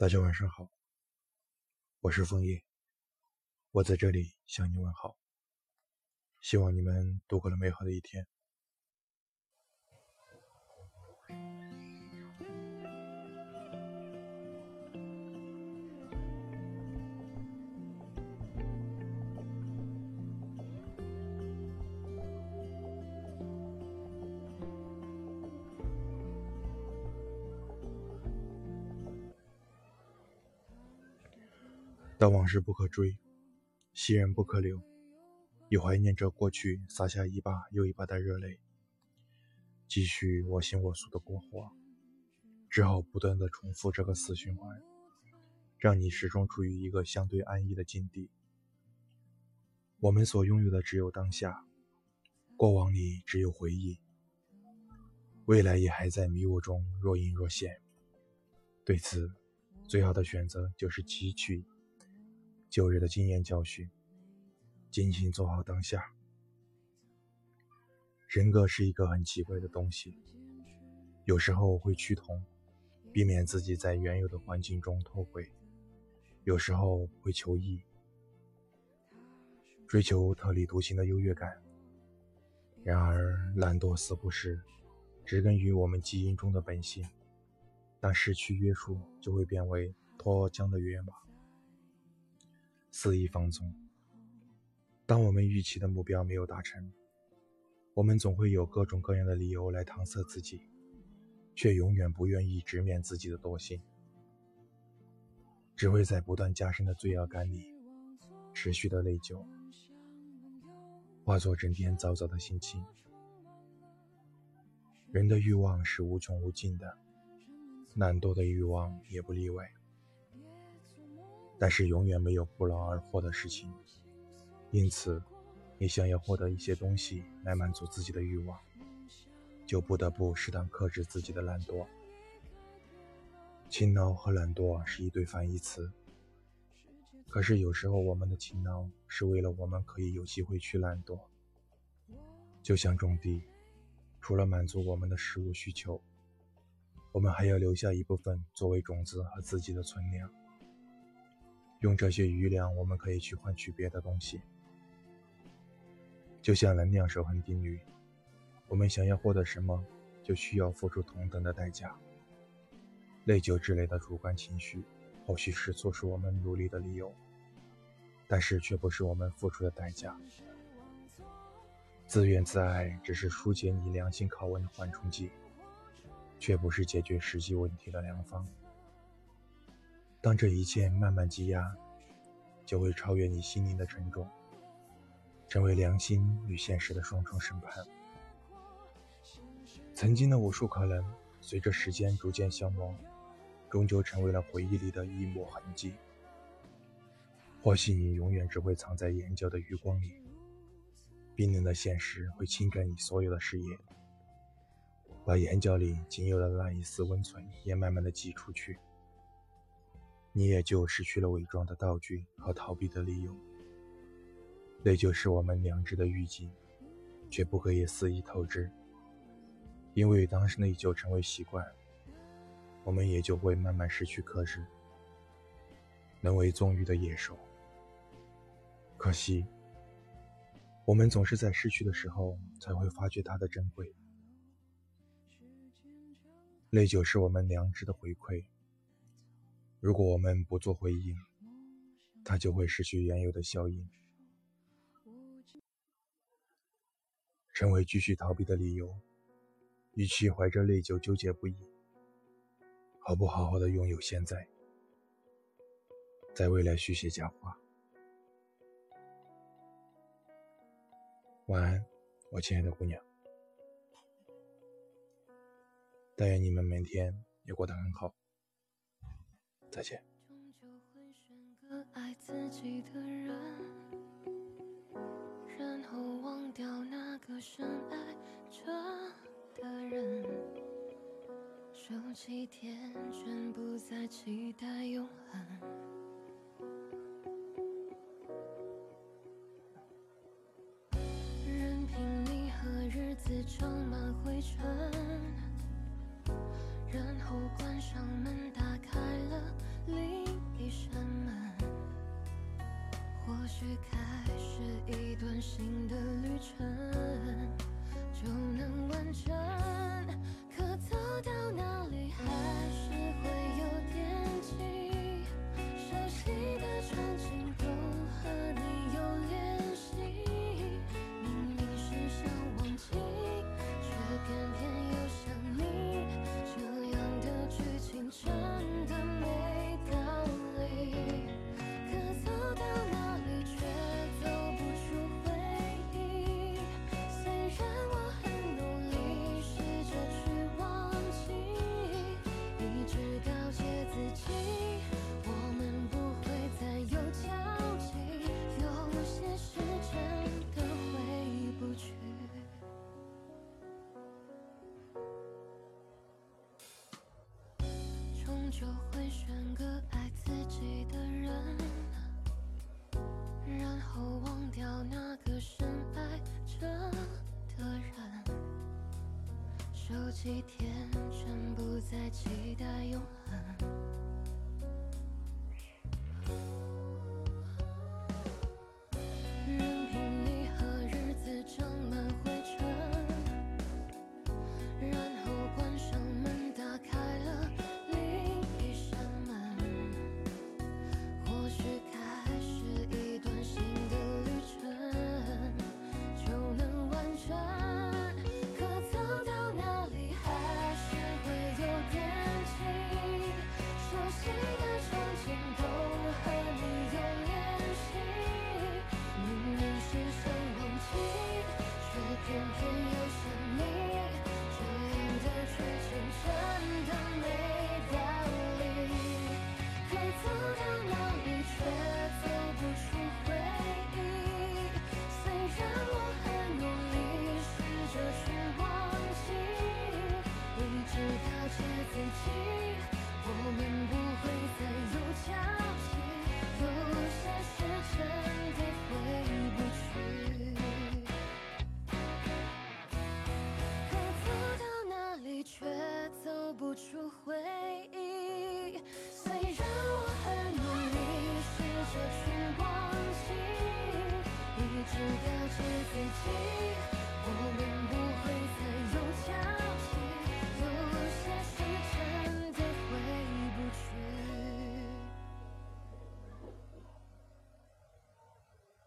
大家晚上好，我是枫叶，我在这里向你问好，希望你们度过了美好的一天。但往事不可追，昔人不可留。又怀念着过去，洒下一把又一把的热泪，继续我行我素的过活，只好不断的重复这个死循环，让你始终处于一个相对安逸的境地。我们所拥有的只有当下，过往里只有回忆，未来也还在迷雾中若隐若现。对此，最好的选择就是汲取。旧日的经验教训，尽情做好当下。人格是一个很奇怪的东西，有时候会趋同，避免自己在原有的环境中脱轨；有时候会求异，追求特立独行的优越感。然而，懒惰似乎是植根于我们基因中的本性，当失去约束，就会变为脱缰的野马。肆意放纵。当我们预期的目标没有达成，我们总会有各种各样的理由来搪塞自己，却永远不愿意直面自己的惰性，只会在不断加深的罪恶感里持续的内疚，化作整天糟糟的心情。人的欲望是无穷无尽的，懒惰的欲望也不例外。但是永远没有不劳而获的事情，因此，你想要获得一些东西来满足自己的欲望，就不得不适当克制自己的懒惰。勤劳和懒惰是一对反义词，可是有时候我们的勤劳是为了我们可以有机会去懒惰。就像种地，除了满足我们的食物需求，我们还要留下一部分作为种子和自己的存粮。用这些余粮，我们可以去换取别的东西，就像能量守恒定律。我们想要获得什么，就需要付出同等的代价。内疚之类的主观情绪，或许是促使我们努力的理由，但是却不是我们付出的代价。自怨自艾只是疏解你良心拷问的缓冲剂，却不是解决实际问题的良方。当这一切慢慢积压，就会超越你心灵的沉重，成为良心与现实的双重审判。曾经的无数可能，随着时间逐渐消磨，终究成为了回忆里的一抹痕迹。或许你永远只会藏在眼角的余光里，冰冷的现实会侵占你所有的视野，把眼角里仅有的那一丝温存也慢慢的挤出去。你也就失去了伪装的道具和逃避的理由，那就是我们良知的预警，却不可以肆意透支，因为当内疚成为习惯，我们也就会慢慢失去克制，沦为纵欲的野兽。可惜，我们总是在失去的时候才会发觉它的珍贵，内疚是我们良知的回馈。如果我们不做回应，它就会失去原有的效应，成为继续逃避的理由。与其怀着内疚纠结不已，好不好好的拥有现在，在未来续写佳话。晚安，我亲爱的姑娘。但愿你们每天也过得很好。再见。终究会选个爱自己的人，然后忘掉那个深爱着的人。收起天真，不再期待永恒。就会选个爱自己的人，然后忘掉那个深爱着的人。手机天真不再期待永恒。love. 了纸飞机我们不